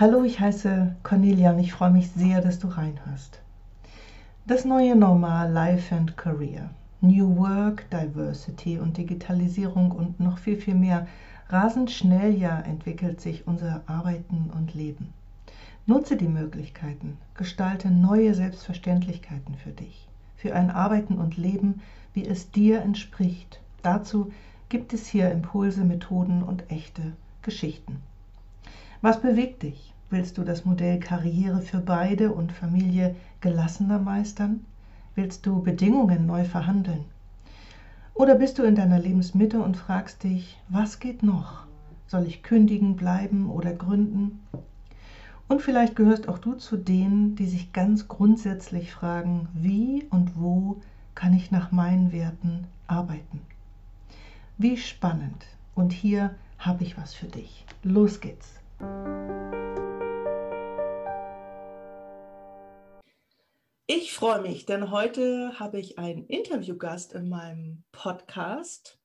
Hallo, ich heiße Cornelia und ich freue mich sehr, dass du reinhörst. Das neue Normal Life and Career, New Work, Diversity und Digitalisierung und noch viel, viel mehr. Rasend schnell ja entwickelt sich unser Arbeiten und Leben. Nutze die Möglichkeiten, gestalte neue Selbstverständlichkeiten für dich, für ein Arbeiten und Leben, wie es dir entspricht. Dazu gibt es hier Impulse, Methoden und echte Geschichten. Was bewegt dich? Willst du das Modell Karriere für beide und Familie gelassener meistern? Willst du Bedingungen neu verhandeln? Oder bist du in deiner Lebensmitte und fragst dich, was geht noch? Soll ich kündigen, bleiben oder gründen? Und vielleicht gehörst auch du zu denen, die sich ganz grundsätzlich fragen, wie und wo kann ich nach meinen Werten arbeiten? Wie spannend. Und hier habe ich was für dich. Los geht's. Ich freue mich, denn heute habe ich einen Interviewgast in meinem Podcast,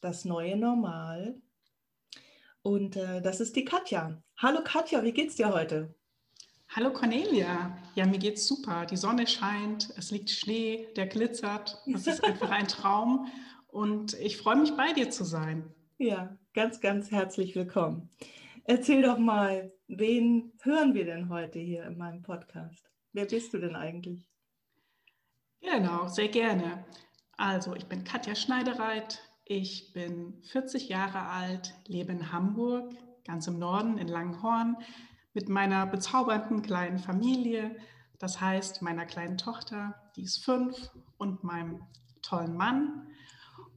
Das neue Normal. Und äh, das ist die Katja. Hallo Katja, wie geht's dir heute? Hallo Cornelia. Ja, mir geht's super. Die Sonne scheint, es liegt Schnee, der glitzert. Es ist einfach ein Traum. Und ich freue mich, bei dir zu sein. Ja, ganz, ganz herzlich willkommen. Erzähl doch mal, wen hören wir denn heute hier in meinem Podcast? Wer bist du denn eigentlich? Genau, sehr gerne. Also, ich bin Katja Schneidereit. Ich bin 40 Jahre alt, lebe in Hamburg, ganz im Norden, in Langenhorn, mit meiner bezaubernden kleinen Familie. Das heißt, meiner kleinen Tochter, die ist fünf, und meinem tollen Mann.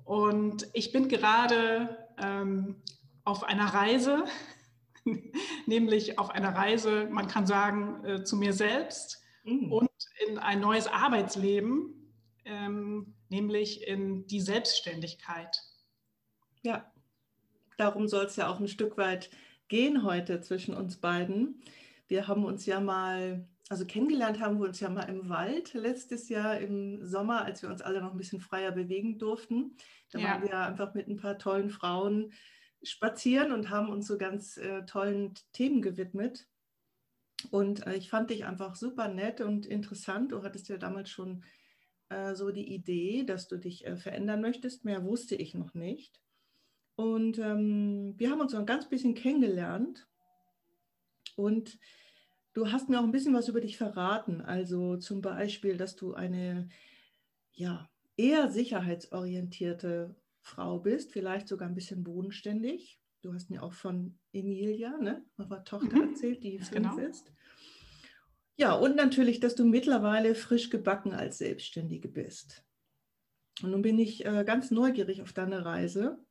Und ich bin gerade ähm, auf einer Reise nämlich auf einer Reise, man kann sagen, äh, zu mir selbst mhm. und in ein neues Arbeitsleben, ähm, nämlich in die Selbstständigkeit. Ja, darum soll es ja auch ein Stück weit gehen heute zwischen uns beiden. Wir haben uns ja mal, also kennengelernt haben wir uns ja mal im Wald letztes Jahr im Sommer, als wir uns alle noch ein bisschen freier bewegen durften. Da ja. waren wir einfach mit ein paar tollen Frauen spazieren und haben uns so ganz äh, tollen Themen gewidmet. Und äh, ich fand dich einfach super nett und interessant. Du hattest ja damals schon äh, so die Idee, dass du dich äh, verändern möchtest. Mehr wusste ich noch nicht. Und ähm, wir haben uns noch ein ganz bisschen kennengelernt. Und du hast mir auch ein bisschen was über dich verraten. Also zum Beispiel, dass du eine ja, eher sicherheitsorientierte Frau bist, vielleicht sogar ein bisschen bodenständig. Du hast mir auch von Emilia, ne, eurer Tochter mhm. erzählt, die fünf genau. ist. Ja, und natürlich, dass du mittlerweile frisch gebacken als Selbstständige bist. Und nun bin ich äh, ganz neugierig auf deine Reise.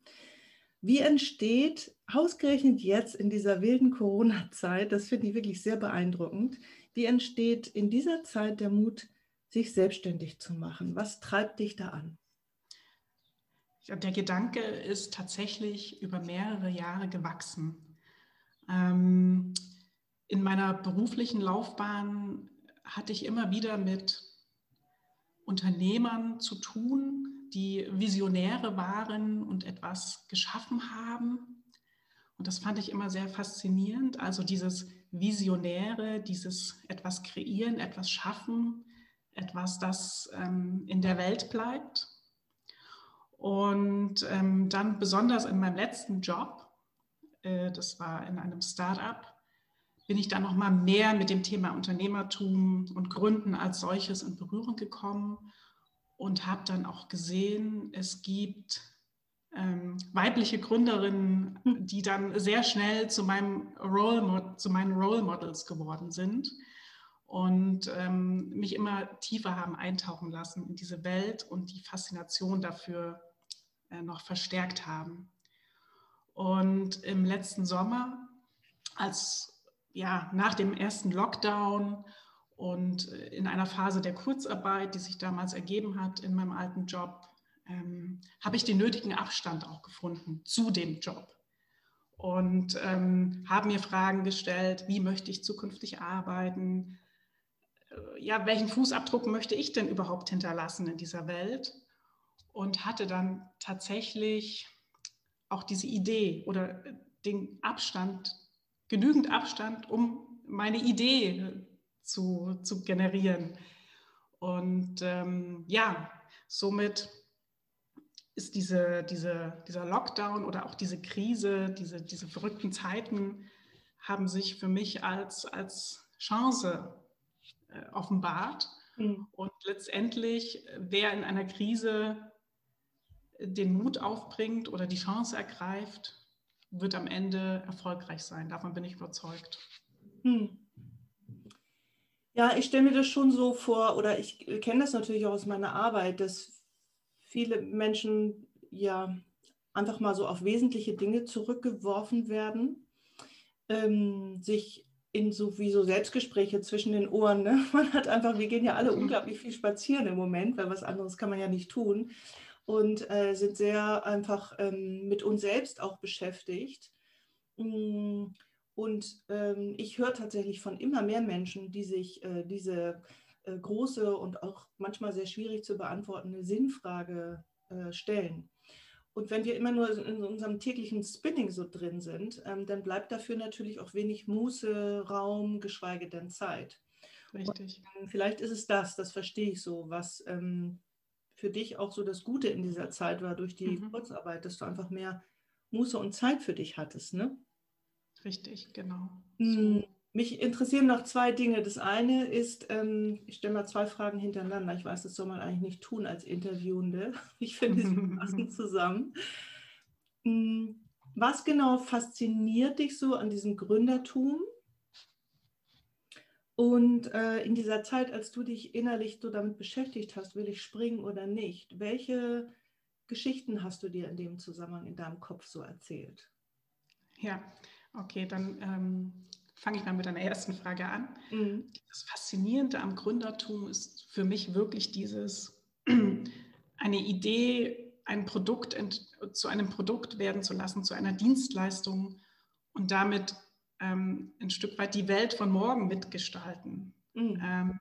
Wie entsteht ausgerechnet jetzt in dieser wilden Corona-Zeit, das finde ich wirklich sehr beeindruckend, wie entsteht in dieser Zeit der Mut, sich selbstständig zu machen? Was treibt dich da an? Der Gedanke ist tatsächlich über mehrere Jahre gewachsen. Ähm, in meiner beruflichen Laufbahn hatte ich immer wieder mit Unternehmern zu tun, die Visionäre waren und etwas geschaffen haben. Und das fand ich immer sehr faszinierend. Also dieses Visionäre, dieses etwas kreieren, etwas schaffen, etwas, das ähm, in der Welt bleibt. Und ähm, dann besonders in meinem letzten Job, äh, das war in einem Startup, bin ich dann noch mal mehr mit dem Thema Unternehmertum und Gründen als solches in Berührung gekommen und habe dann auch gesehen, es gibt ähm, weibliche Gründerinnen, die dann sehr schnell zu, meinem Role, zu meinen Role Models geworden sind und ähm, mich immer tiefer haben eintauchen lassen in diese Welt und die Faszination dafür noch verstärkt haben. Und im letzten Sommer, als ja, nach dem ersten Lockdown und äh, in einer Phase der Kurzarbeit, die sich damals ergeben hat in meinem alten Job, ähm, habe ich den nötigen Abstand auch gefunden zu dem Job und ähm, habe mir Fragen gestellt, wie möchte ich zukünftig arbeiten, äh, ja, welchen Fußabdruck möchte ich denn überhaupt hinterlassen in dieser Welt? Und hatte dann tatsächlich auch diese Idee oder den Abstand genügend Abstand, um meine Idee zu, zu generieren. Und ähm, ja, somit ist diese, diese, dieser Lockdown oder auch diese Krise, diese, diese verrückten Zeiten haben sich für mich als, als Chance äh, offenbart. Mhm. Und letztendlich, wer in einer Krise den Mut aufbringt oder die Chance ergreift, wird am Ende erfolgreich sein. Davon bin ich überzeugt. Mhm. Ja, ich stelle mir das schon so vor, oder ich kenne das natürlich auch aus meiner Arbeit, dass viele Menschen ja einfach mal so auf wesentliche Dinge zurückgeworfen werden, ähm, sich in so wie so Selbstgespräche zwischen den Ohren. Ne? Man hat einfach, wir gehen ja alle mhm. unglaublich viel spazieren im Moment, weil was anderes kann man ja nicht tun und äh, sind sehr einfach ähm, mit uns selbst auch beschäftigt. Mm, und ähm, ich höre tatsächlich von immer mehr Menschen, die sich äh, diese äh, große und auch manchmal sehr schwierig zu beantwortende Sinnfrage äh, stellen. Und wenn wir immer nur in unserem täglichen Spinning so drin sind, ähm, dann bleibt dafür natürlich auch wenig Muße, Raum, geschweige denn Zeit. Richtig. Und, ähm, vielleicht ist es das, das verstehe ich so, was ähm, für dich auch so das Gute in dieser Zeit war durch die mhm. Kurzarbeit, dass du einfach mehr Muße und Zeit für dich hattest, ne? Richtig, genau. Mm, so. Mich interessieren noch zwei Dinge. Das eine ist, ähm, ich stelle mal zwei Fragen hintereinander. Ich weiß, das soll man eigentlich nicht tun als Interviewende. Ich finde, sie passen zusammen. Mm, was genau fasziniert dich so an diesem Gründertum? Und äh, in dieser Zeit, als du dich innerlich so damit beschäftigt hast, will ich springen oder nicht, welche Geschichten hast du dir in dem Zusammenhang in deinem Kopf so erzählt? Ja, Okay, dann ähm, fange ich mal mit deiner ersten Frage an. Mhm. Das Faszinierende am Gründertum ist für mich wirklich dieses, eine Idee, ein Produkt zu einem Produkt werden zu lassen, zu einer Dienstleistung und damit ähm, ein Stück weit die Welt von morgen mitgestalten. Mhm. Ähm,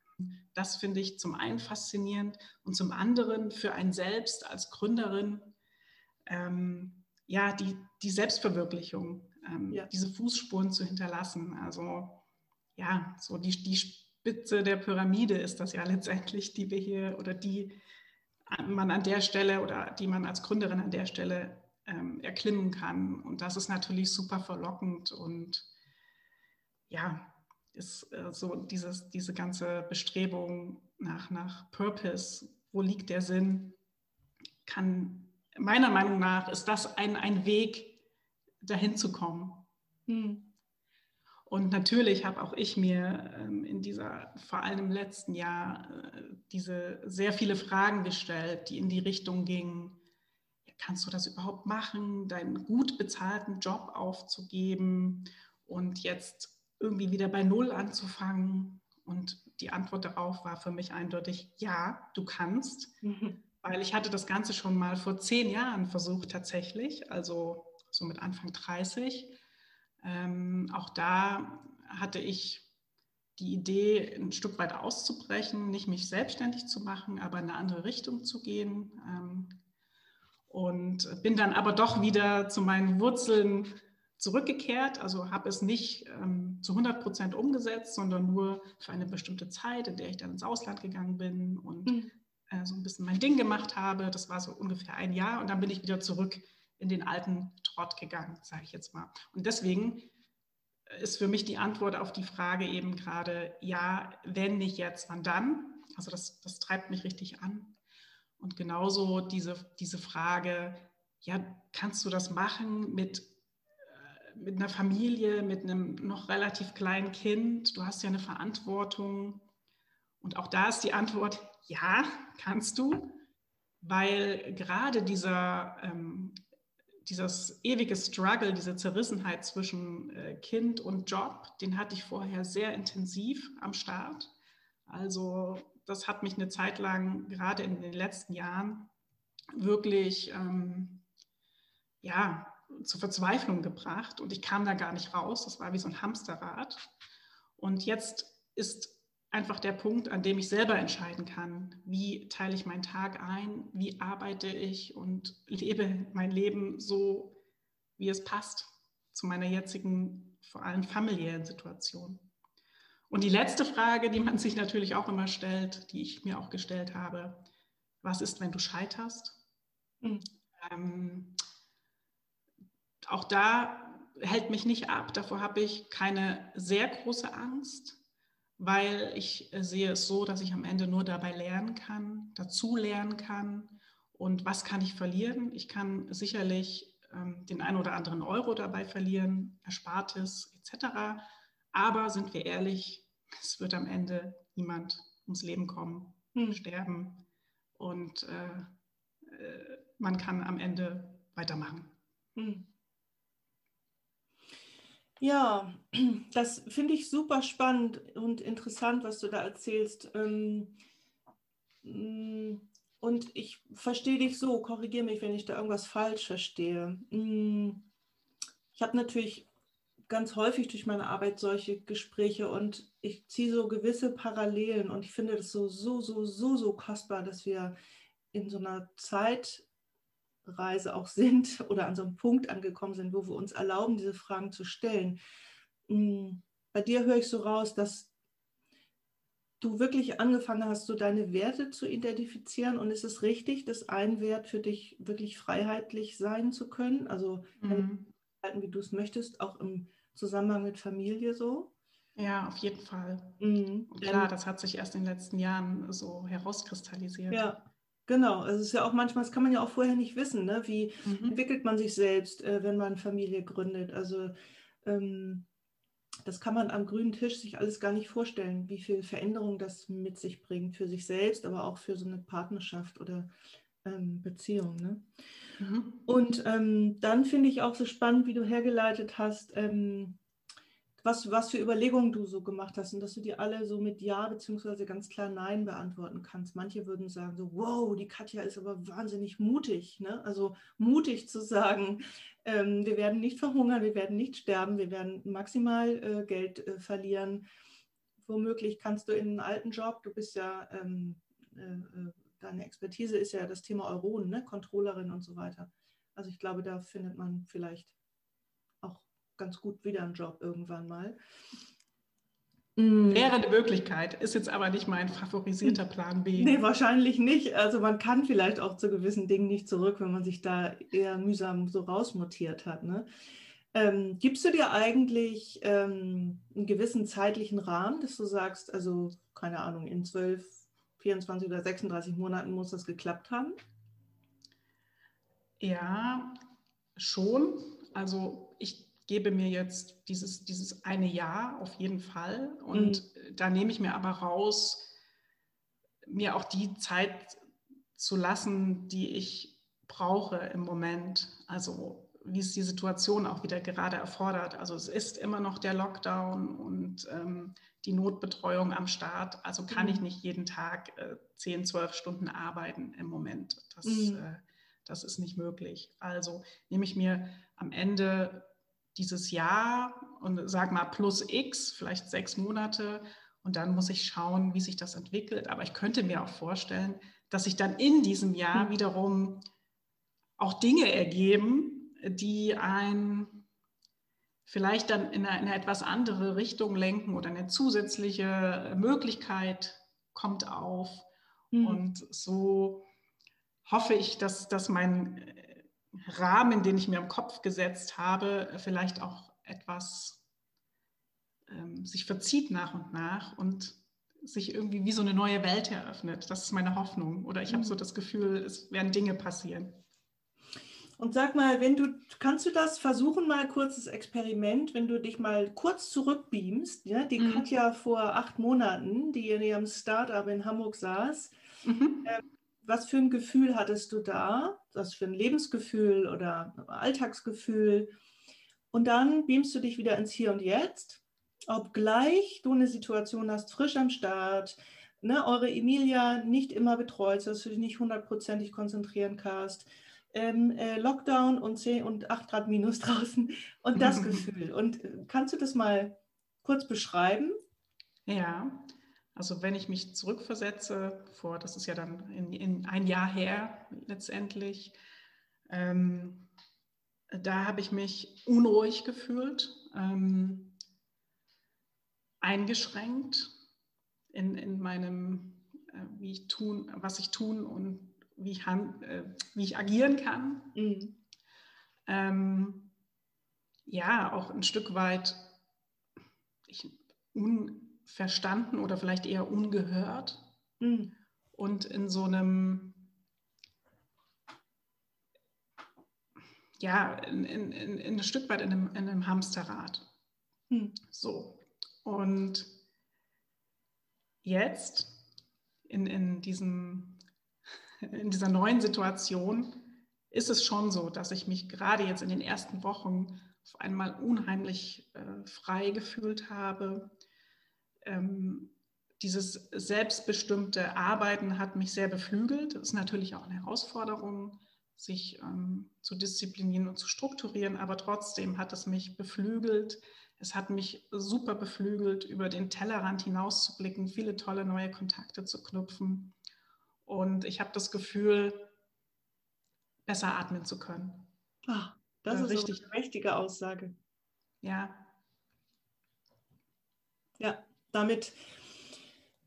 das finde ich zum einen faszinierend und zum anderen für einen selbst als Gründerin ähm, ja die, die Selbstverwirklichung ähm, ja. diese Fußspuren zu hinterlassen. Also ja, so die, die Spitze der Pyramide ist das ja letztendlich, die wir hier oder die man an der Stelle oder die man als Gründerin an der Stelle ähm, erklimmen kann. Und das ist natürlich super verlockend und ja, ist äh, so dieses, diese ganze Bestrebung nach, nach Purpose, wo liegt der Sinn, kann meiner Meinung nach ist das ein, ein Weg, dahin zu kommen. Hm. Und natürlich habe auch ich mir ähm, in dieser, vor allem im letzten Jahr, äh, diese sehr viele Fragen gestellt, die in die Richtung gingen, ja, kannst du das überhaupt machen, deinen gut bezahlten Job aufzugeben und jetzt irgendwie wieder bei Null anzufangen? Und die Antwort darauf war für mich eindeutig, ja, du kannst, mhm. weil ich hatte das Ganze schon mal vor zehn Jahren versucht tatsächlich, also so mit Anfang 30. Ähm, auch da hatte ich die Idee, ein Stück weit auszubrechen, nicht mich selbstständig zu machen, aber in eine andere Richtung zu gehen. Ähm, und bin dann aber doch wieder zu meinen Wurzeln zurückgekehrt, also habe es nicht ähm, zu 100 Prozent umgesetzt, sondern nur für eine bestimmte Zeit, in der ich dann ins Ausland gegangen bin und mhm. äh, so ein bisschen mein Ding gemacht habe. Das war so ungefähr ein Jahr und dann bin ich wieder zurück in den alten Trott gegangen, sage ich jetzt mal. Und deswegen ist für mich die Antwort auf die Frage eben gerade, ja, wenn nicht jetzt, wann dann? Also das, das treibt mich richtig an. Und genauso diese, diese Frage, ja, kannst du das machen mit, mit einer Familie, mit einem noch relativ kleinen Kind? Du hast ja eine Verantwortung. Und auch da ist die Antwort, ja, kannst du, weil gerade dieser ähm, dieses ewige Struggle, diese Zerrissenheit zwischen äh, Kind und Job, den hatte ich vorher sehr intensiv am Start. Also das hat mich eine Zeit lang, gerade in den letzten Jahren, wirklich ähm, ja, zur Verzweiflung gebracht und ich kam da gar nicht raus. Das war wie so ein Hamsterrad. Und jetzt ist einfach der Punkt, an dem ich selber entscheiden kann, wie teile ich meinen Tag ein, wie arbeite ich und lebe mein Leben so, wie es passt zu meiner jetzigen vor allem familiären Situationen. Und die letzte Frage, die man sich natürlich auch immer stellt, die ich mir auch gestellt habe, was ist, wenn du scheiterst? Mhm. Ähm, auch da hält mich nicht ab, davor habe ich keine sehr große Angst, weil ich sehe es so, dass ich am Ende nur dabei lernen kann, dazu lernen kann. Und was kann ich verlieren? Ich kann sicherlich ähm, den einen oder anderen Euro dabei verlieren, Erspartes etc. Aber sind wir ehrlich, es wird am Ende niemand ums Leben kommen, hm. sterben und äh, äh, man kann am Ende weitermachen. Hm. Ja, das finde ich super spannend und interessant, was du da erzählst. Ähm, mm, und ich verstehe dich so, korrigiere mich, wenn ich da irgendwas falsch verstehe. Mm, ich habe natürlich ganz häufig durch meine Arbeit solche Gespräche und ich ziehe so gewisse Parallelen und ich finde das so, so, so, so, so kostbar, dass wir in so einer Zeitreise auch sind oder an so einem Punkt angekommen sind, wo wir uns erlauben, diese Fragen zu stellen. Mm, bei dir höre ich so raus, dass du wirklich angefangen hast, so deine Werte zu identifizieren und ist es richtig, dass ein Wert für dich wirklich freiheitlich sein zu können? Also mhm. wie du es möchtest, auch im Zusammenhang mit Familie so? Ja, auf jeden Fall. Mhm. klar, das hat sich erst in den letzten Jahren so herauskristallisiert. Ja, genau. Also es ist ja auch manchmal, das kann man ja auch vorher nicht wissen, ne? wie mhm. entwickelt man sich selbst, äh, wenn man Familie gründet. Also ähm, das kann man am grünen Tisch sich alles gar nicht vorstellen, wie viel Veränderung das mit sich bringt für sich selbst, aber auch für so eine Partnerschaft oder ähm, Beziehung. Ne? Mhm. Und ähm, dann finde ich auch so spannend, wie du hergeleitet hast, ähm, was, was für Überlegungen du so gemacht hast und dass du die alle so mit Ja beziehungsweise ganz klar Nein beantworten kannst. Manche würden sagen so, wow, die Katja ist aber wahnsinnig mutig. Ne? Also mutig zu sagen, ähm, wir werden nicht verhungern, wir werden nicht sterben, wir werden maximal äh, Geld äh, verlieren. Womöglich kannst du in einen alten Job, du bist ja ähm, äh, äh deine Expertise ist ja das Thema Euronen, ne? Controllerin und so weiter. Also ich glaube, da findet man vielleicht ganz gut wieder einen Job irgendwann mal. Mm. Wäre eine Möglichkeit, ist jetzt aber nicht mein favorisierter Plan B. Nee, wahrscheinlich nicht. Also man kann vielleicht auch zu gewissen Dingen nicht zurück, wenn man sich da eher mühsam so rausmutiert hat. Ne? Ähm, gibst du dir eigentlich ähm, einen gewissen zeitlichen Rahmen, dass du sagst, also keine Ahnung, in zwölf 24 oder 36 Monaten muss das geklappt haben? Ja, schon. Also ich gebe mir jetzt dieses, dieses eine Jahr auf jeden Fall. Und mhm. da nehme ich mir aber raus, mir auch die Zeit zu lassen, die ich brauche im Moment. Also wie es die Situation auch wieder gerade erfordert. Also es ist immer noch der Lockdown und ähm, die Notbetreuung am Start. Also kann mhm. ich nicht jeden Tag äh, 10, 12 Stunden arbeiten im Moment. Das, mhm. äh, das ist nicht möglich. Also nehme ich mir am Ende dieses Jahr und sag mal plus X, vielleicht sechs Monate und dann muss ich schauen, wie sich das entwickelt. Aber ich könnte mir auch vorstellen, dass sich dann in diesem Jahr mhm. wiederum auch Dinge ergeben, die ein vielleicht dann in eine, in eine, etwas andere Richtung lenken oder eine zusätzliche Möglichkeit kommt auf. Mhm. Und so hoffe ich, dass, dass mein Rahmen, den ich mir im Kopf gesetzt habe, vielleicht auch etwas ähm, sich verzieht nach und nach und sich irgendwie wie so eine neue Welt eröffnet. Das ist meine Hoffnung. Oder ich mhm. habe so das Gefühl, es werden Dinge passieren. Und sag mal, wenn du, kannst du das versuchen, mal kurzes Experiment, wenn du dich mal kurz zurückbeamst, ja, die mhm. Katja vor acht Monaten, die in ihrem Startup in Hamburg saß, mhm. äh, was für ein Gefühl hattest du da? Was für ein Lebensgefühl oder Alltagsgefühl? Und dann beamst du dich wieder ins Hier und Jetzt, obgleich du eine Situation hast, frisch am Start, ne, eure Emilia nicht immer betreut, dass du dich nicht hundertprozentig konzentrieren kannst ähm, äh, Lockdown und 10 und 8 Grad minus draußen und das Gefühl. Und äh, kannst du das mal kurz beschreiben? Ja, also wenn ich mich zurückversetze, vor, das ist ja dann in, in ein Jahr her letztendlich, ähm, da habe ich mich unruhig gefühlt, ähm, eingeschränkt in, in meinem, äh, wie ich tun, was ich tun und wie ich, hand, äh, wie ich agieren kann. Mhm. Ähm, ja, auch ein Stück weit ich, unverstanden oder vielleicht eher ungehört. Mhm. Und in so einem, ja, in, in, in, in ein Stück weit in einem, in einem Hamsterrad. Mhm. So. Und jetzt in, in, diesem, in dieser neuen Situation ist es schon so, dass ich mich gerade jetzt in den ersten Wochen auf einmal unheimlich äh, frei gefühlt habe. Ähm, dieses selbstbestimmte Arbeiten hat mich sehr beflügelt. Das ist natürlich auch eine Herausforderung, sich ähm, zu disziplinieren und zu strukturieren, aber trotzdem hat es mich beflügelt. Es hat mich super beflügelt, über den Tellerrand hinauszublicken, viele tolle neue Kontakte zu knüpfen. Und ich habe das Gefühl, besser atmen zu können. Ach, das äh, ist richtig. eine mächtige Aussage. Ja. Ja, damit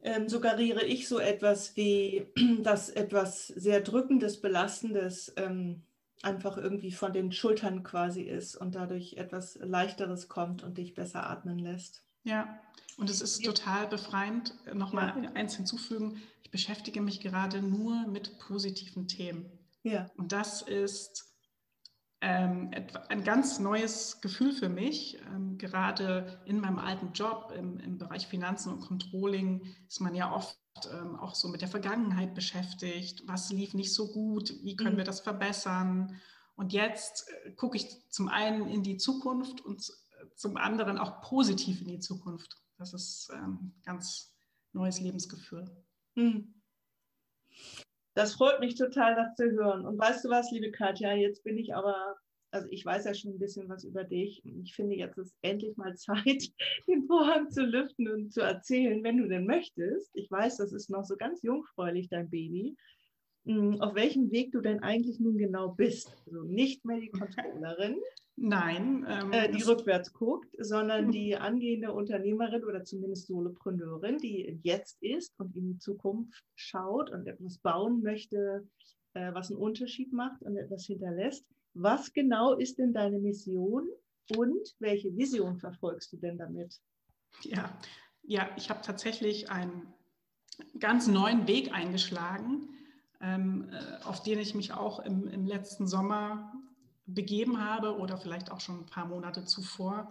ähm, suggeriere ich so etwas wie, dass etwas sehr Drückendes, Belastendes ähm, einfach irgendwie von den Schultern quasi ist und dadurch etwas Leichteres kommt und dich besser atmen lässt. Ja, und es ist total befreiend. Nochmal ja. eins hinzufügen, ich beschäftige mich gerade nur mit positiven Themen. Ja. Und das ist ähm, ein ganz neues Gefühl für mich. Ähm, gerade in meinem alten Job im, im, Bereich Finanzen und Controlling ist man ja oft ähm, auch so mit der Vergangenheit beschäftigt. Was lief nicht so gut? Wie können mhm. wir das verbessern? Und jetzt äh, gucke ich zum einen in die Zukunft und zum anderen auch positiv in die Zukunft. Das ist ein ähm, ganz neues Lebensgefühl. Mhm. Das freut mich total, das zu hören. Und weißt du was, liebe Katja, jetzt bin ich aber, also ich weiß ja schon ein bisschen was über dich. Ich finde, jetzt ist endlich mal Zeit, den Vorhang zu lüften und zu erzählen, wenn du denn möchtest. Ich weiß, das ist noch so ganz jungfräulich, dein Baby. Hm, auf welchem Weg du denn eigentlich nun genau bist. Also nicht mehr die Controllerin, Nein. Ähm, äh, die rückwärts guckt, sondern die angehende Unternehmerin oder zumindest Solopreneurin, die jetzt ist und in die Zukunft schaut und etwas bauen möchte, äh, was einen Unterschied macht und etwas hinterlässt. Was genau ist denn deine Mission und welche Vision verfolgst du denn damit? Ja, ja ich habe tatsächlich einen ganz neuen Weg eingeschlagen, ähm, äh, auf den ich mich auch im, im letzten Sommer begeben habe oder vielleicht auch schon ein paar Monate zuvor.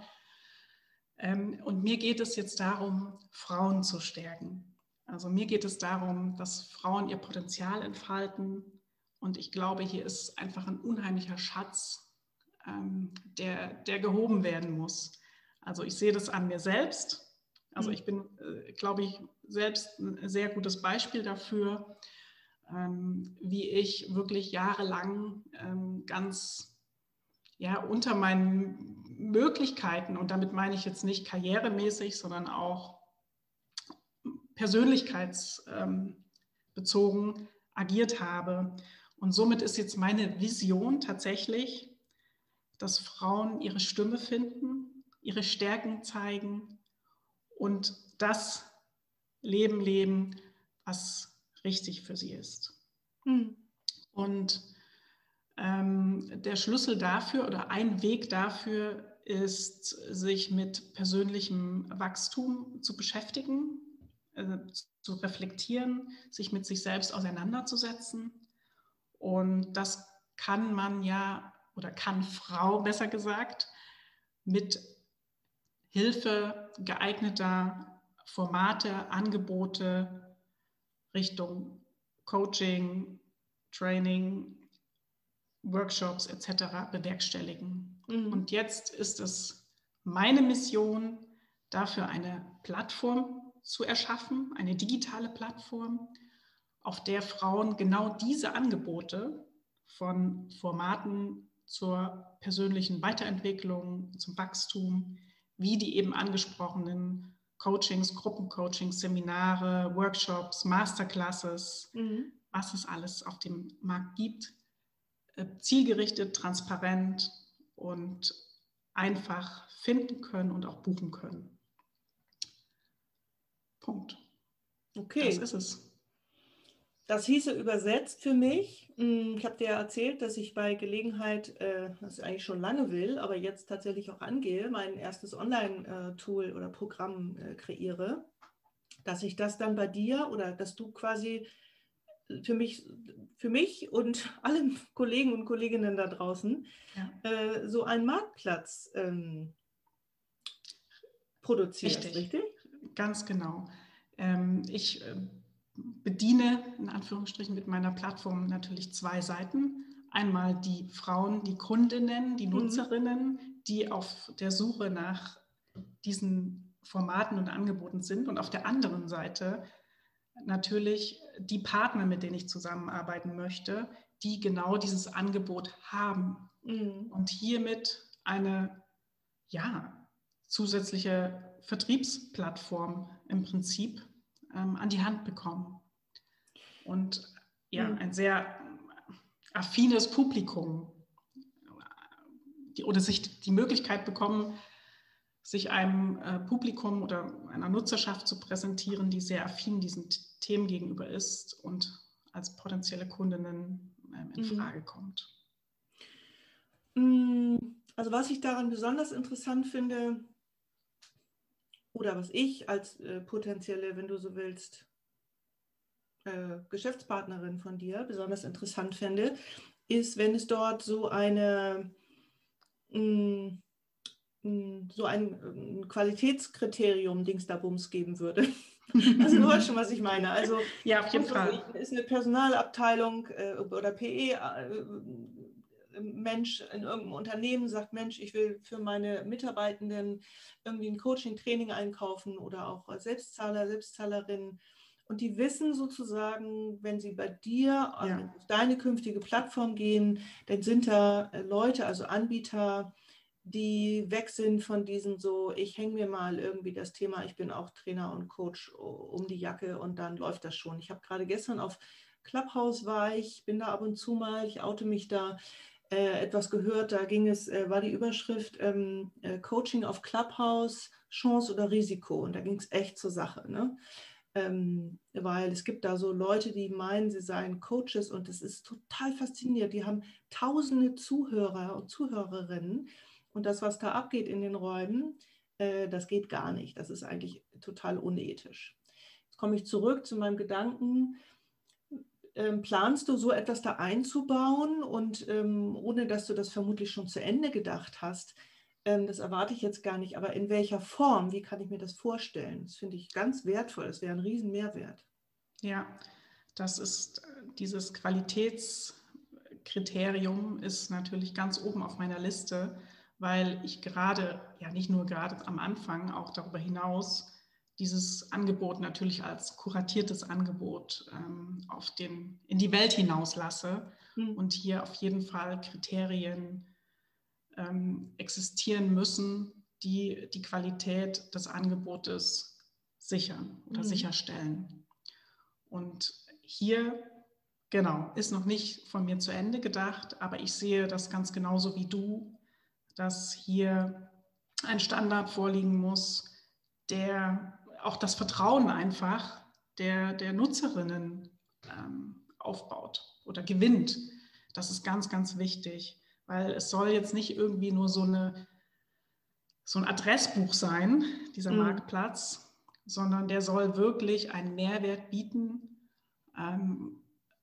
Ähm, und mir geht es jetzt darum, Frauen zu stärken. Also mir geht es darum, dass Frauen ihr Potenzial entfalten. Und ich glaube, hier ist einfach ein unheimlicher Schatz, ähm, der, der gehoben werden muss. Also ich sehe das an mir selbst. Also mhm. ich bin, äh, glaube ich, selbst ein sehr gutes Beispiel dafür, ähm, wie ich wirklich jahrelang ganz ja, unter meinen Möglichkeiten, und damit meine ich jetzt nicht karrieremäßig, sondern auch persönlichkeitsbezogen agiert habe. Und somit ist jetzt meine Vision tatsächlich, dass Frauen ihre Stimme finden, ihre Stärken zeigen und das Leben leben, was richtig für sie ist. Hm. Und ähm, der Schlüssel dafür oder ein Weg dafür ist, sich mit persönlichem Wachstum zu beschäftigen, äh, zu reflektieren, sich mit sich selbst auseinanderzusetzen. Und das kann man ja oder kann Frau besser gesagt mit Hilfe geeigneter Formate, Angebote Richtung Coaching, Training, Workshops etc. bewerkstelligen. Mhm. Und jetzt ist es meine Mission, dafür eine Plattform zu erschaffen, eine digitale Plattform, auf der Frauen genau diese Angebote von Formaten zur persönlichen Weiterentwicklung, zum Wachstum, wie die eben angesprochenen Coachings, Gruppencoachings, Seminare, Workshops, Masterclasses, mhm. was es alles auf dem Markt gibt, äh, zielgerichtet, transparent und einfach finden können und auch buchen können. Punkt. Okay. Das ist es. Das hieße übersetzt für mich, hm, ich habe dir erzählt, dass ich bei Gelegenheit, äh, das eigentlich schon lange will, aber jetzt tatsächlich auch angehe, mein erstes Online-Tool oder Programm äh, kreiere, dass ich das dann bei dir oder dass du quasi für mich, für mich und alle Kollegen und Kolleginnen da draußen ja. äh, so einen Marktplatz ähm, produzierst, richtig? richtig? Ganz genau. Ähm, ich bediene in Anführungsstrichen mit meiner Plattform natürlich zwei Seiten. Einmal die Frauen, die Kundinnen, die mhm. Nutzerinnen, die auf der Suche nach diesen Formaten und Angeboten sind. Und auf der anderen Seite natürlich die Partner, mit denen ich zusammenarbeiten möchte, die genau dieses Angebot haben mhm. und hiermit eine ja, zusätzliche Vertriebsplattform im Prinzip ähm, an die Hand bekommen. Und ja, mhm. ein sehr affines Publikum die, oder sich die Möglichkeit bekommen, sich einem äh, Publikum oder einer Nutzerschaft zu präsentieren, die sehr affin diesen Themen gegenüber ist und als potenzielle Kundinnen ähm, in mhm. Frage kommt. Mm, also was ich daran besonders interessant finde, oder was ich als äh, potenzielle, wenn du so willst, äh, Geschäftspartnerin von dir besonders interessant fände, ist, wenn es dort so eine mh, mm, mm, so ein, ein Qualitätskriterium Dingsdabums geben würde. Also du weißt schon, was ich meine. Also ja, auf jeden Fall. Ist eine Personalabteilung äh, oder PE äh, Mensch in irgendeinem Unternehmen sagt, Mensch, ich will für meine Mitarbeitenden irgendwie ein Coaching, Training einkaufen oder auch Selbstzahler, Selbstzahlerinnen. Und die wissen sozusagen, wenn sie bei dir ja. auf deine künftige Plattform gehen, dann sind da äh, Leute, also Anbieter, die weg sind von diesen so, ich hänge mir mal irgendwie das Thema, ich bin auch Trainer und Coach um die Jacke und dann läuft das schon. Ich habe gerade gestern auf Clubhouse war ich, bin da ab und zu mal, ich oute mich da, äh, etwas gehört, da ging es, äh, war die Überschrift ähm, äh, Coaching auf Clubhouse, Chance oder Risiko. Und da ging es echt zur Sache. Ne? Ähm, weil es gibt da so Leute, die meinen, sie seien Coaches und das ist total faszinierend. Die haben tausende Zuhörer und Zuhörerinnen und das, was da abgeht in den Räumen, äh, das geht gar nicht. Das ist eigentlich total unethisch. Jetzt komme ich zurück zu meinem Gedanken, ähm, planst du so etwas da einzubauen und ähm, ohne dass du das vermutlich schon zu Ende gedacht hast, ähm, das erwarte ich jetzt gar nicht, aber in welcher Form, wie kann ich mir das vorstellen? Das finde ich ganz wertvoll, das wäre ein Riesenmehrwert. Ja, das ist dieses Qualitätskriterium ist natürlich ganz oben auf meiner Liste, weil ich gerade, ja nicht nur gerade am Anfang, auch darüber hinaus dieses Angebot natürlich als kuratiertes Angebot ähm, auf den, in die Welt hinauslasse mhm. und hier auf jeden Fall Kriterien ähm, existieren müssen, die die Qualität des Angebotes sichern oder mhm. sicherstellen. Und hier, genau, ist noch nicht von mir zu Ende gedacht, aber ich sehe das ganz genauso wie du, dass hier ein Standard vorliegen muss, der auch das Vertrauen einfach der, der Nutzerinnen ähm, aufbaut oder gewinnt. Das ist ganz, ganz wichtig, weil es soll jetzt nicht irgendwie nur so, eine, so ein Adressbuch sein, dieser mhm. Marktplatz, sondern der soll wirklich einen Mehrwert bieten, ähm,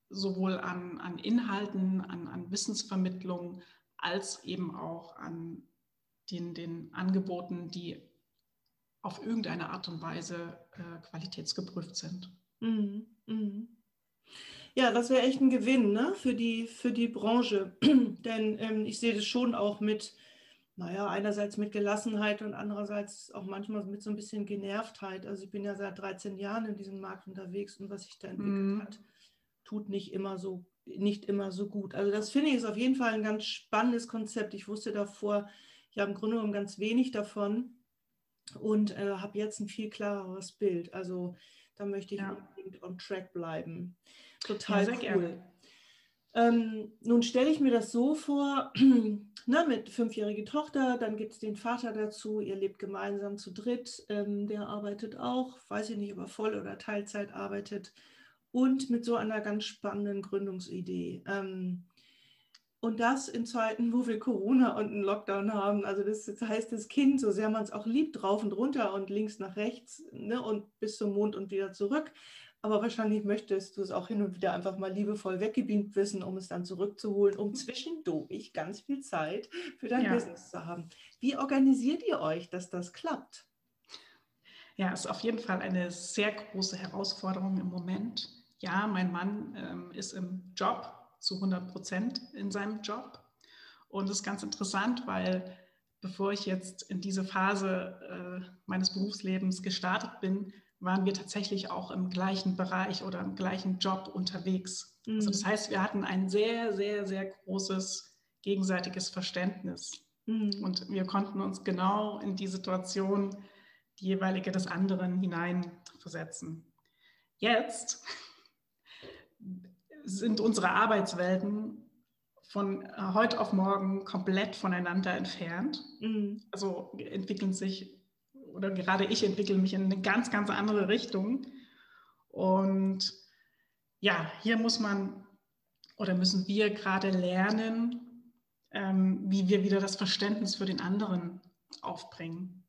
sowohl an, an Inhalten, an, an Wissensvermittlung, als eben auch an den, den Angeboten, die auf irgendeine Art und Weise äh, qualitätsgeprüft sind. Mhm. Mhm. Ja, das wäre echt ein Gewinn ne? für, die, für die Branche. Denn ähm, ich sehe das schon auch mit, naja, einerseits mit Gelassenheit und andererseits auch manchmal mit so ein bisschen Genervtheit. Also ich bin ja seit 13 Jahren in diesem Markt unterwegs und was sich da entwickelt mhm. hat, tut nicht immer so nicht immer so gut. Also das finde ich ist auf jeden Fall ein ganz spannendes Konzept. Ich wusste davor, ja im Grunde genommen ganz wenig davon und äh, habe jetzt ein viel klareres Bild. Also da möchte ich ja. unbedingt on track bleiben. Total ja, cool. Ähm, nun stelle ich mir das so vor, ne, mit fünfjähriger Tochter, dann gibt es den Vater dazu, ihr lebt gemeinsam zu dritt, ähm, der arbeitet auch, weiß ich nicht, ob er Voll- oder Teilzeit arbeitet und mit so einer ganz spannenden Gründungsidee. Ähm, und das in Zeiten, wo wir Corona und einen Lockdown haben. Also das, heißt, das Kind, so sehr man es auch liebt, drauf und runter und links nach rechts ne, und bis zum Mond und wieder zurück. Aber wahrscheinlich möchtest du es auch hin und wieder einfach mal liebevoll weggebeamt wissen, um es dann zurückzuholen, um zwischendurch ganz viel Zeit für dein ja. Business zu haben. Wie organisiert ihr euch, dass das klappt? Ja, es ist auf jeden Fall eine sehr große Herausforderung im Moment. Ja, mein Mann ähm, ist im Job zu 100 Prozent in seinem Job. Und es ist ganz interessant, weil bevor ich jetzt in diese Phase äh, meines Berufslebens gestartet bin, waren wir tatsächlich auch im gleichen Bereich oder im gleichen Job unterwegs. Mhm. Also das heißt, wir hatten ein sehr, sehr, sehr großes gegenseitiges Verständnis. Mhm. Und wir konnten uns genau in die Situation, die jeweilige des anderen hineinversetzen. Jetzt sind unsere Arbeitswelten von heute auf morgen komplett voneinander entfernt. Mhm. Also entwickeln sich oder gerade ich entwickle mich in eine ganz, ganz andere Richtung. Und ja, hier muss man oder müssen wir gerade lernen, ähm, wie wir wieder das Verständnis für den anderen aufbringen.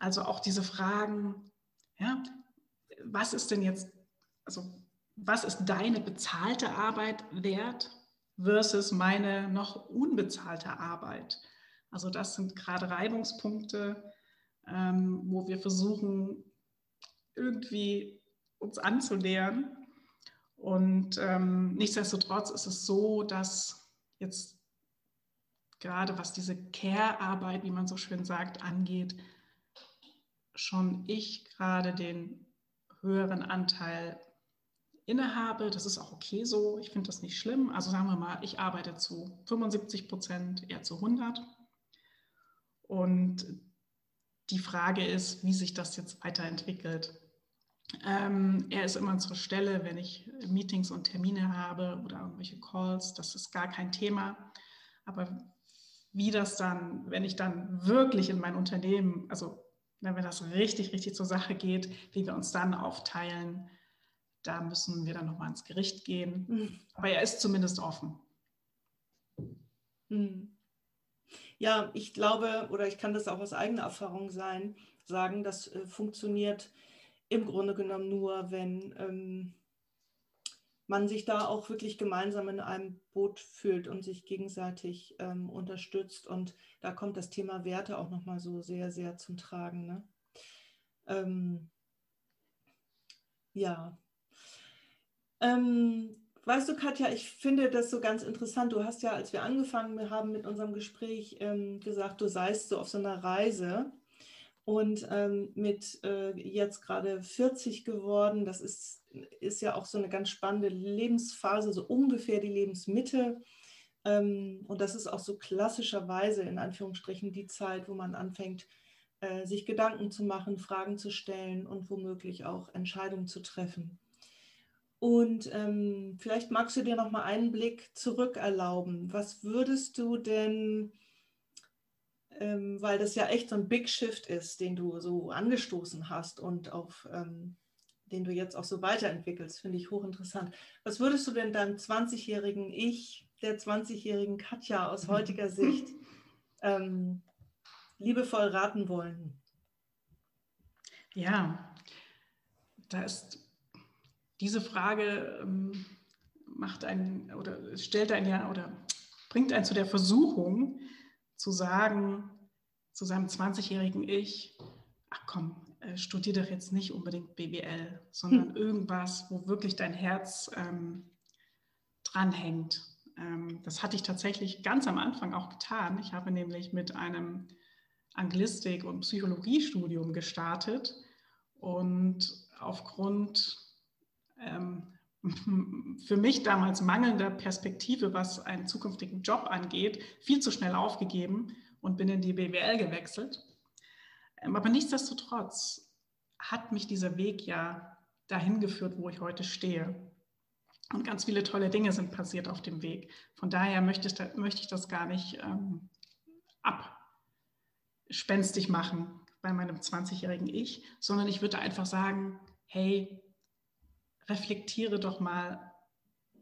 Also auch diese Fragen, ja, was ist denn jetzt, also was ist deine bezahlte Arbeit wert versus meine noch unbezahlte Arbeit? Also das sind gerade Reibungspunkte, ähm, wo wir versuchen, irgendwie uns anzunähern. Und ähm, nichtsdestotrotz ist es so, dass jetzt gerade was diese Care-Arbeit, wie man so schön sagt, angeht, schon ich gerade den höheren Anteil innehabe. Das ist auch okay so. Ich finde das nicht schlimm. Also sagen wir mal, ich arbeite zu 75 Prozent, eher zu 100. Und die Frage ist, wie sich das jetzt weiterentwickelt. Ähm, er ist immer zur Stelle, wenn ich Meetings und Termine habe oder irgendwelche Calls. Das ist gar kein Thema. Aber wie das dann, wenn ich dann wirklich in mein Unternehmen, also wenn das richtig, richtig zur Sache geht, wie wir uns dann aufteilen, da müssen wir dann nochmal ins Gericht gehen. Mhm. Aber er ist zumindest offen. Mhm. Ja, ich glaube, oder ich kann das auch aus eigener Erfahrung sein, sagen, das äh, funktioniert im Grunde genommen nur, wenn ähm, man sich da auch wirklich gemeinsam in einem Boot fühlt und sich gegenseitig ähm, unterstützt. Und da kommt das Thema Werte auch nochmal so sehr, sehr zum Tragen. Ne? Ähm, ja. Ähm, weißt du, Katja, ich finde das so ganz interessant. Du hast ja, als wir angefangen haben mit unserem Gespräch, ähm, gesagt, du seist so auf so einer Reise und ähm, mit äh, jetzt gerade 40 geworden. Das ist, ist ja auch so eine ganz spannende Lebensphase, so ungefähr die Lebensmitte. Ähm, und das ist auch so klassischerweise in Anführungsstrichen die Zeit, wo man anfängt, äh, sich Gedanken zu machen, Fragen zu stellen und womöglich auch Entscheidungen zu treffen. Und ähm, vielleicht magst du dir noch mal einen Blick zurück erlauben. Was würdest du denn, ähm, weil das ja echt so ein Big Shift ist, den du so angestoßen hast und auf ähm, den du jetzt auch so weiterentwickelst, finde ich hochinteressant. Was würdest du denn deinem 20-jährigen Ich, der 20-jährigen Katja aus heutiger Sicht ähm, liebevoll raten wollen? Ja, da ist diese Frage ähm, macht einen oder stellt einen ja oder bringt einen zu der Versuchung zu sagen zu seinem 20-jährigen Ich, ach komm, äh, studier doch jetzt nicht unbedingt BWL, sondern hm. irgendwas, wo wirklich dein Herz ähm, dranhängt. Ähm, das hatte ich tatsächlich ganz am Anfang auch getan. Ich habe nämlich mit einem Anglistik- und Psychologiestudium gestartet und aufgrund für mich damals mangelnder Perspektive, was einen zukünftigen Job angeht, viel zu schnell aufgegeben und bin in die BWL gewechselt. Ähm, aber nichtsdestotrotz hat mich dieser Weg ja dahin geführt, wo ich heute stehe. Und ganz viele tolle Dinge sind passiert auf dem Weg. Von daher möchte ich, möchte ich das gar nicht ähm, abspenstig machen bei meinem 20-jährigen Ich, sondern ich würde einfach sagen, hey, reflektiere doch mal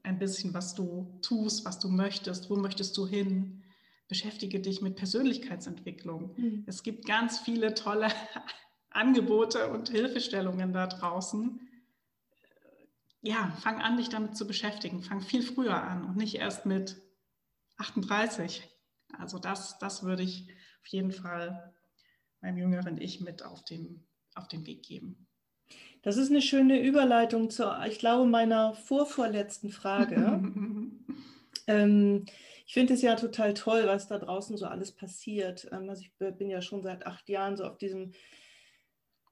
ein bisschen, was du tust, was du möchtest, wo möchtest du hin. Beschäftige dich mit Persönlichkeitsentwicklung. Mhm. Es gibt ganz viele tolle Angebote und Hilfestellungen da draußen. Ja, fang an, dich damit zu beschäftigen. Fang viel früher an und nicht erst mit 38. Also das, das würde ich auf jeden Fall meinem jüngeren Ich mit auf den, auf den Weg geben. Das ist eine schöne Überleitung zur, ich glaube, meiner vorvorletzten Frage. ähm, ich finde es ja total toll, was da draußen so alles passiert. Ähm, also ich bin ja schon seit acht Jahren so auf diesem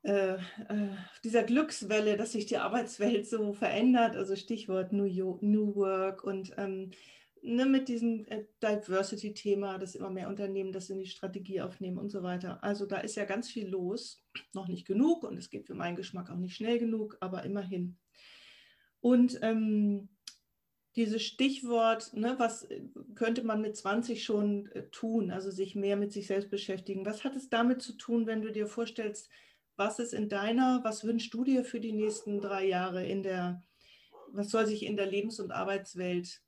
äh, äh, dieser Glückswelle, dass sich die Arbeitswelt so verändert, also Stichwort New, New Work und ähm, ne, mit diesem äh, Diversity-Thema, dass immer mehr Unternehmen das in die Strategie aufnehmen und so weiter. Also da ist ja ganz viel los, noch nicht genug und es geht für meinen Geschmack auch nicht schnell genug, aber immerhin. Und ähm, dieses Stichwort, ne, was könnte man mit 20 schon äh, tun, also sich mehr mit sich selbst beschäftigen. Was hat es damit zu tun, wenn du dir vorstellst, was ist in deiner, was wünschst du dir für die nächsten drei Jahre in der, was soll sich in der Lebens- und Arbeitswelt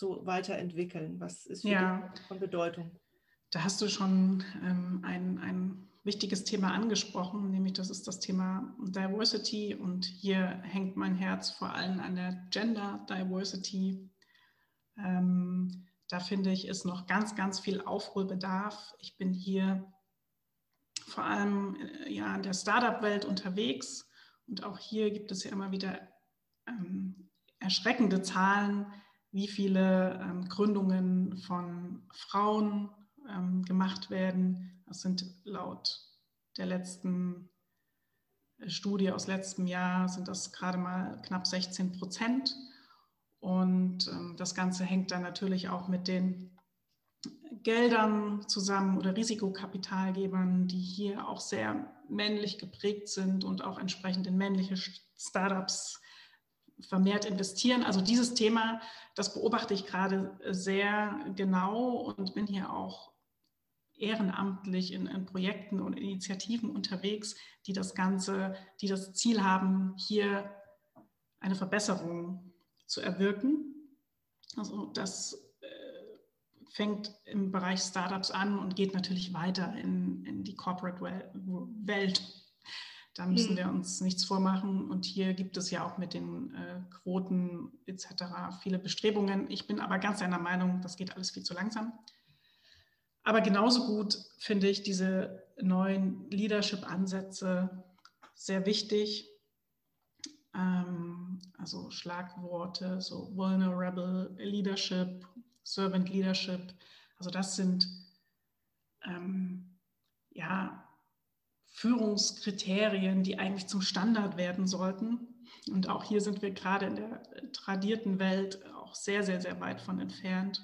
so weiterentwickeln? Was ist für ja. dich von Bedeutung? Da hast du schon ähm, ein, ein wichtiges Thema angesprochen, nämlich das ist das Thema Diversity und hier hängt mein Herz vor allem an der Gender Diversity. Ähm, da finde ich, ist noch ganz, ganz viel Aufholbedarf. Ich bin hier vor allem äh, ja, in der Startup-Welt unterwegs und auch hier gibt es ja immer wieder ähm, erschreckende Zahlen, wie viele ähm, Gründungen von Frauen ähm, gemacht werden. Das sind laut der letzten äh, Studie aus letztem Jahr sind das gerade mal knapp 16 Prozent. Und ähm, das Ganze hängt dann natürlich auch mit den Geldern zusammen oder Risikokapitalgebern, die hier auch sehr männlich geprägt sind und auch entsprechend in männliche Startups vermehrt investieren. Also dieses Thema, das beobachte ich gerade sehr genau und bin hier auch ehrenamtlich in, in, Projekten und Initiativen unterwegs, die das Ganze, die das Ziel haben, hier eine Verbesserung zu erwirken. Also das äh, fängt im Bereich Startups an und geht natürlich weiter in, in die Corporate Welt. Da müssen mhm. wir uns nichts vormachen. Und hier gibt es ja auch mit den äh, Quoten etc. viele Bestrebungen. Ich bin aber ganz einer Meinung, das geht alles viel zu langsam. Aber genauso gut finde ich diese neuen Leadership-Ansätze sehr wichtig. Ähm, also Schlagworte, so Vulnerable Leadership, Servant Leadership. Also das sind ähm, ja Führungskriterien, die eigentlich zum Standard werden sollten. Und auch hier sind wir gerade in der tradierten Welt auch sehr, sehr, sehr weit von entfernt.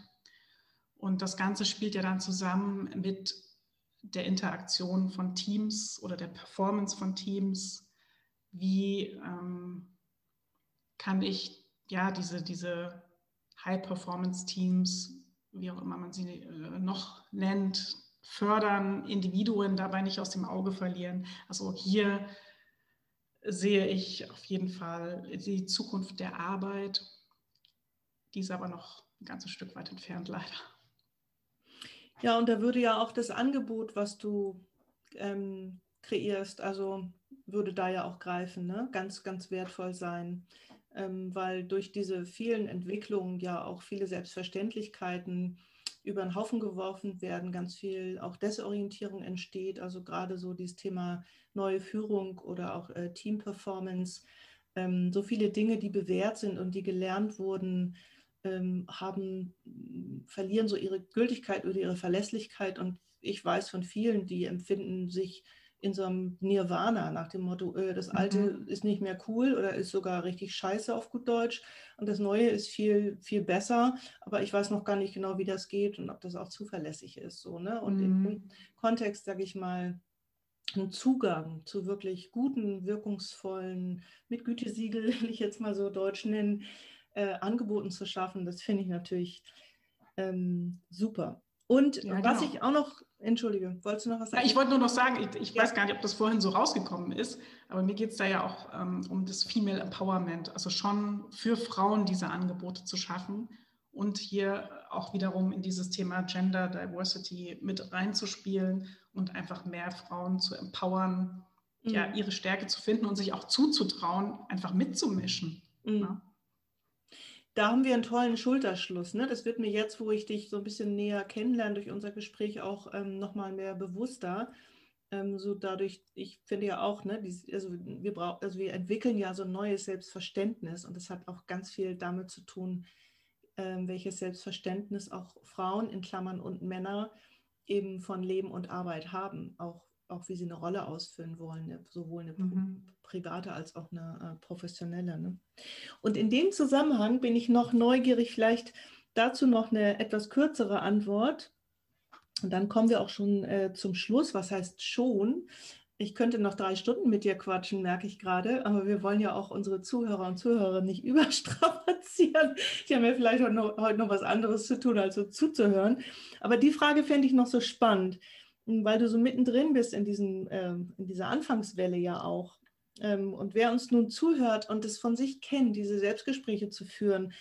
Und das Ganze spielt ja dann zusammen mit der Interaktion von Teams oder der Performance von Teams. Wie ähm, kann ich ja diese, diese High-Performance-Teams, wie auch immer man sie äh, noch nennt, fördern, Individuen dabei nicht aus dem Auge verlieren. Also hier sehe ich auf jeden Fall die Zukunft der Arbeit. Die ist aber noch ein ganzes Stück weit entfernt, leider. Ja, und da würde ja auch das Angebot, was du ähm, kreierst, also würde da ja auch greifen, ne? ganz, ganz wertvoll sein, ähm, weil durch diese vielen Entwicklungen ja auch viele Selbstverständlichkeiten über den Haufen geworfen werden, ganz viel auch Desorientierung entsteht, also gerade so dieses Thema neue Führung oder auch äh, Team-Performance, ähm, so viele Dinge, die bewährt sind und die gelernt wurden, ähm, haben, verlieren so ihre Gültigkeit oder ihre Verlässlichkeit. Und ich weiß von vielen, die empfinden sich in so einem Nirvana nach dem Motto, äh, das Alte mhm. ist nicht mehr cool oder ist sogar richtig scheiße auf gut Deutsch und das Neue ist viel, viel besser, aber ich weiß noch gar nicht genau, wie das geht und ob das auch zuverlässig ist. So, ne? Und mhm. im Kontext, sage ich mal, einen Zugang zu wirklich guten, wirkungsvollen, mit Gütesiegel, will ich jetzt mal so deutsch nennen, äh, Angeboten zu schaffen. Das finde ich natürlich ähm, super. Und ja, was genau. ich auch noch, entschuldige, wolltest du noch was sagen? Ja, ich wollte nur noch sagen, ich, ich ja. weiß gar nicht, ob das vorhin so rausgekommen ist, aber mir geht es da ja auch ähm, um das Female Empowerment, also schon für Frauen diese Angebote zu schaffen und hier auch wiederum in dieses Thema Gender Diversity mit reinzuspielen und einfach mehr Frauen zu empowern, mhm. ja, ihre Stärke zu finden und sich auch zuzutrauen, einfach mitzumischen. Mhm. Ja da haben wir einen tollen Schulterschluss. Ne? Das wird mir jetzt, wo ich dich so ein bisschen näher kennenlerne durch unser Gespräch, auch ähm, nochmal mehr bewusster. Ähm, so dadurch, ich finde ja auch, ne, die, also, wir brauch, also wir entwickeln ja so ein neues Selbstverständnis und das hat auch ganz viel damit zu tun, ähm, welches Selbstverständnis auch Frauen in Klammern und Männer eben von Leben und Arbeit haben, auch auch wie sie eine Rolle ausfüllen wollen, ne? sowohl eine mhm. private als auch eine äh, professionelle. Ne? Und in dem Zusammenhang bin ich noch neugierig, vielleicht dazu noch eine etwas kürzere Antwort. Und dann kommen wir auch schon äh, zum Schluss. Was heißt schon? Ich könnte noch drei Stunden mit dir quatschen, merke ich gerade, aber wir wollen ja auch unsere Zuhörer und Zuhörer nicht überstrapazieren. Die haben ja vielleicht heute noch, heute noch was anderes zu tun, als so zuzuhören. Aber die Frage fände ich noch so spannend weil du so mittendrin bist in, diesen, äh, in dieser Anfangswelle ja auch. Ähm, und wer uns nun zuhört und es von sich kennt, diese Selbstgespräche zu führen,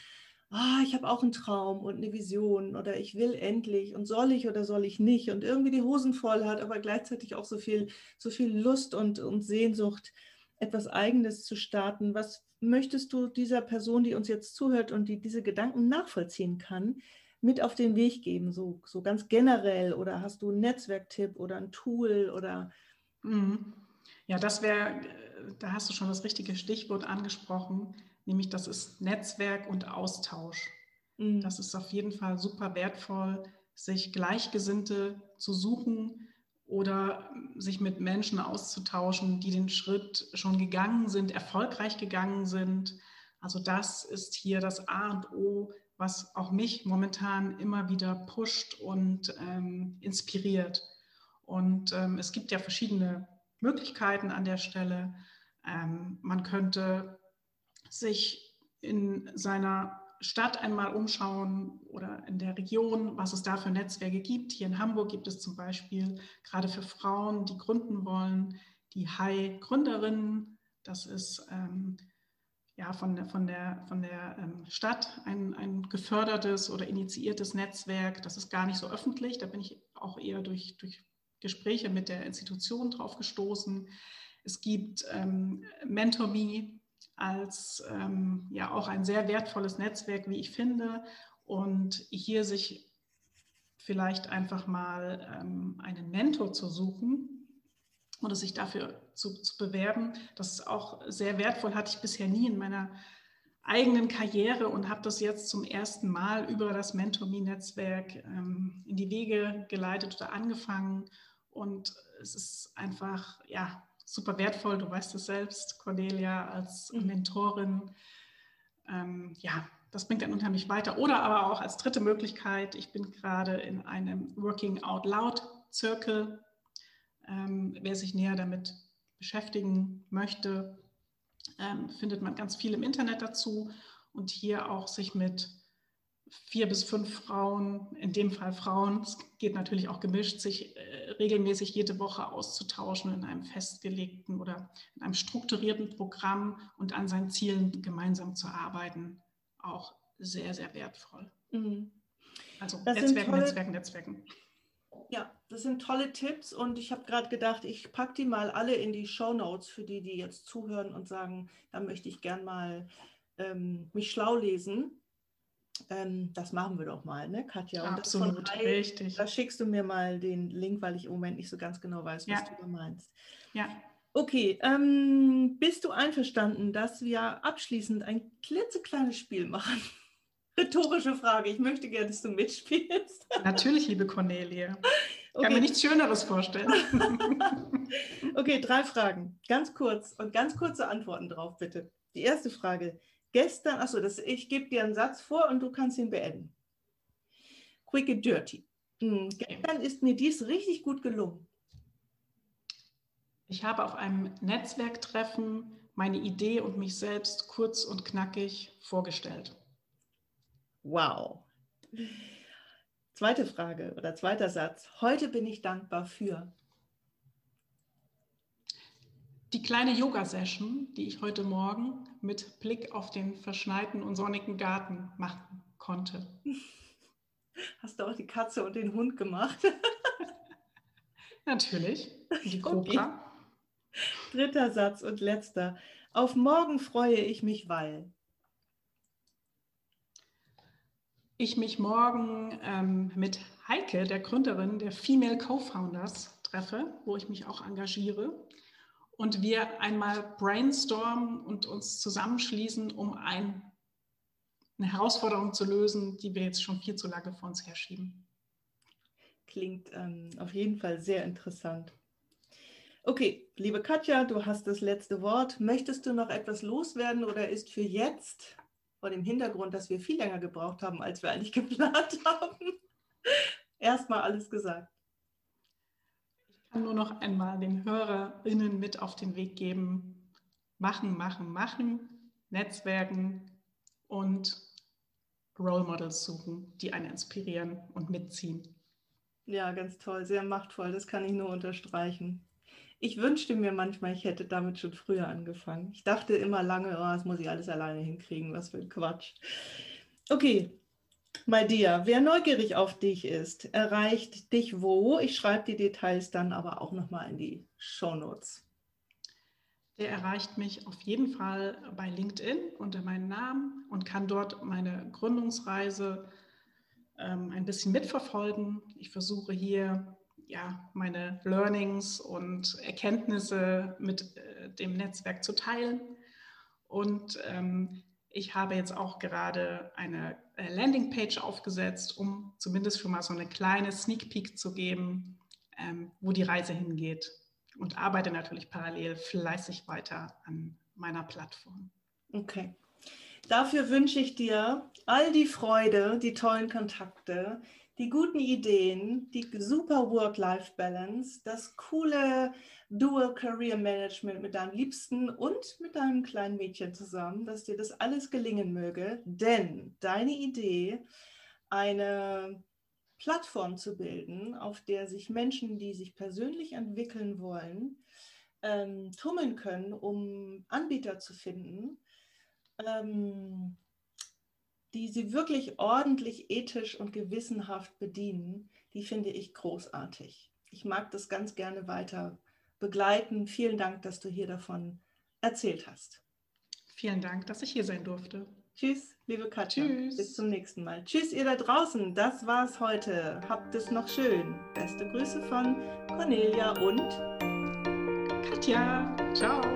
ah, ich habe auch einen Traum und eine Vision oder ich will endlich und soll ich oder soll ich nicht und irgendwie die Hosen voll hat, aber gleichzeitig auch so viel, so viel Lust und, und Sehnsucht, etwas Eigenes zu starten. Was möchtest du dieser Person, die uns jetzt zuhört und die diese Gedanken nachvollziehen kann, mit auf den Weg geben, so, so ganz generell? Oder hast du einen Netzwerktipp oder ein Tool oder? Mhm. Ja, das wäre, da hast du schon das richtige Stichwort angesprochen, nämlich das ist Netzwerk und Austausch. Mhm. Das ist auf jeden Fall super wertvoll, sich Gleichgesinnte zu suchen oder sich mit Menschen auszutauschen, die den Schritt schon gegangen sind, erfolgreich gegangen sind. Also das ist hier das A und O was auch mich momentan immer wieder pusht und ähm, inspiriert. Und ähm, es gibt ja verschiedene Möglichkeiten an der Stelle. Ähm, man könnte sich in seiner Stadt einmal umschauen oder in der Region, was es da für Netzwerke gibt. Hier in Hamburg gibt es zum Beispiel gerade für Frauen, die gründen wollen, die High Gründerinnen. Das ist ähm, ja, von der, von der, von der ähm, Stadt ein, ein gefördertes oder initiiertes Netzwerk. Das ist gar nicht so öffentlich. Da bin ich auch eher durch, durch Gespräche mit der Institution drauf gestoßen. Es gibt ähm, MentorMe als ähm, ja auch ein sehr wertvolles Netzwerk, wie ich finde. Und hier sich vielleicht einfach mal ähm, einen Mentor zu suchen, oder sich dafür zu, zu bewerben. Das ist auch sehr wertvoll, hatte ich bisher nie in meiner eigenen Karriere und habe das jetzt zum ersten Mal über das MentorMe-Netzwerk ähm, in die Wege geleitet oder angefangen. Und es ist einfach, ja, super wertvoll. Du weißt es selbst, Cornelia, als mhm. Mentorin. Ähm, ja, das bringt dann unheimlich weiter. Oder aber auch als dritte Möglichkeit, ich bin gerade in einem Working Out Loud Zirkel ähm, wer sich näher damit beschäftigen möchte, ähm, findet man ganz viel im Internet dazu und hier auch sich mit vier bis fünf Frauen, in dem Fall Frauen, es geht natürlich auch gemischt, sich äh, regelmäßig jede Woche auszutauschen in einem festgelegten oder in einem strukturierten Programm und an seinen Zielen gemeinsam zu arbeiten, auch sehr, sehr wertvoll. Mhm. Also das Netzwerken, Netzwerken, Netzwerken. Ja, das sind tolle Tipps und ich habe gerade gedacht, ich packe die mal alle in die Show Notes für die, die jetzt zuhören und sagen, da möchte ich gern mal ähm, mich schlau lesen. Ähm, das machen wir doch mal, ne, Katja? Und Absolut, Hai, richtig. Da schickst du mir mal den Link, weil ich im Moment nicht so ganz genau weiß, was ja. du da meinst. Ja. Okay, ähm, bist du einverstanden, dass wir abschließend ein klitzekleines Spiel machen? Rhetorische Frage. Ich möchte gerne, dass du mitspielst. Natürlich, liebe Cornelia. Ich okay. kann mir nichts Schöneres vorstellen. okay, drei Fragen. Ganz kurz und ganz kurze Antworten drauf, bitte. Die erste Frage. Gestern, achso, das, ich gebe dir einen Satz vor und du kannst ihn beenden. Quick and dirty. Hm, gestern ist mir dies richtig gut gelungen. Ich habe auf einem Netzwerktreffen meine Idee und mich selbst kurz und knackig vorgestellt. Wow. Zweite Frage oder zweiter Satz. Heute bin ich dankbar für. Die kleine Yoga-Session, die ich heute Morgen mit Blick auf den verschneiten und sonnigen Garten machen konnte. Hast du auch die Katze und den Hund gemacht? Natürlich. Die Cobra. Okay. Dritter Satz und letzter. Auf morgen freue ich mich, weil. Ich mich morgen ähm, mit Heike, der Gründerin der Female Co-Founders, treffe, wo ich mich auch engagiere. Und wir einmal brainstormen und uns zusammenschließen, um ein, eine Herausforderung zu lösen, die wir jetzt schon viel zu lange vor uns herschieben. Klingt ähm, auf jeden Fall sehr interessant. Okay, liebe Katja, du hast das letzte Wort. Möchtest du noch etwas loswerden oder ist für jetzt, vor dem Hintergrund, dass wir viel länger gebraucht haben, als wir eigentlich geplant haben, erstmal alles gesagt? Ich kann nur noch einmal den HörerInnen mit auf den Weg geben: machen, machen, machen, Netzwerken und Role Models suchen, die einen inspirieren und mitziehen. Ja, ganz toll, sehr machtvoll. Das kann ich nur unterstreichen. Ich wünschte mir manchmal, ich hätte damit schon früher angefangen. Ich dachte immer lange, oh, das muss ich alles alleine hinkriegen. Was für ein Quatsch. Okay, my dear, wer neugierig auf dich ist, erreicht dich wo? Ich schreibe die Details dann aber auch nochmal in die Show Notes. Der erreicht mich auf jeden Fall bei LinkedIn unter meinem Namen und kann dort meine Gründungsreise ähm, ein bisschen mitverfolgen. Ich versuche hier ja, meine Learnings und Erkenntnisse mit äh, dem Netzwerk zu teilen. Und ähm, ich habe jetzt auch gerade eine äh, Landingpage aufgesetzt, um zumindest schon mal so eine kleine Sneak Peek zu geben, ähm, wo die Reise hingeht. Und arbeite natürlich parallel fleißig weiter an meiner Plattform. Okay. Dafür wünsche ich dir all die Freude, die tollen Kontakte, die guten Ideen, die super Work-Life-Balance, das coole Dual Career Management mit deinem Liebsten und mit deinem kleinen Mädchen zusammen, dass dir das alles gelingen möge. Denn deine Idee, eine Plattform zu bilden, auf der sich Menschen, die sich persönlich entwickeln wollen, ähm, tummeln können, um Anbieter zu finden, ähm, die sie wirklich ordentlich ethisch und gewissenhaft bedienen, die finde ich großartig. Ich mag das ganz gerne weiter begleiten. Vielen Dank, dass du hier davon erzählt hast. Vielen Dank, dass ich hier sein durfte. Tschüss, liebe Katja. Tschüss. Bis zum nächsten Mal. Tschüss, ihr da draußen. Das war's heute. Habt es noch schön. Beste Grüße von Cornelia und Katja. Ciao.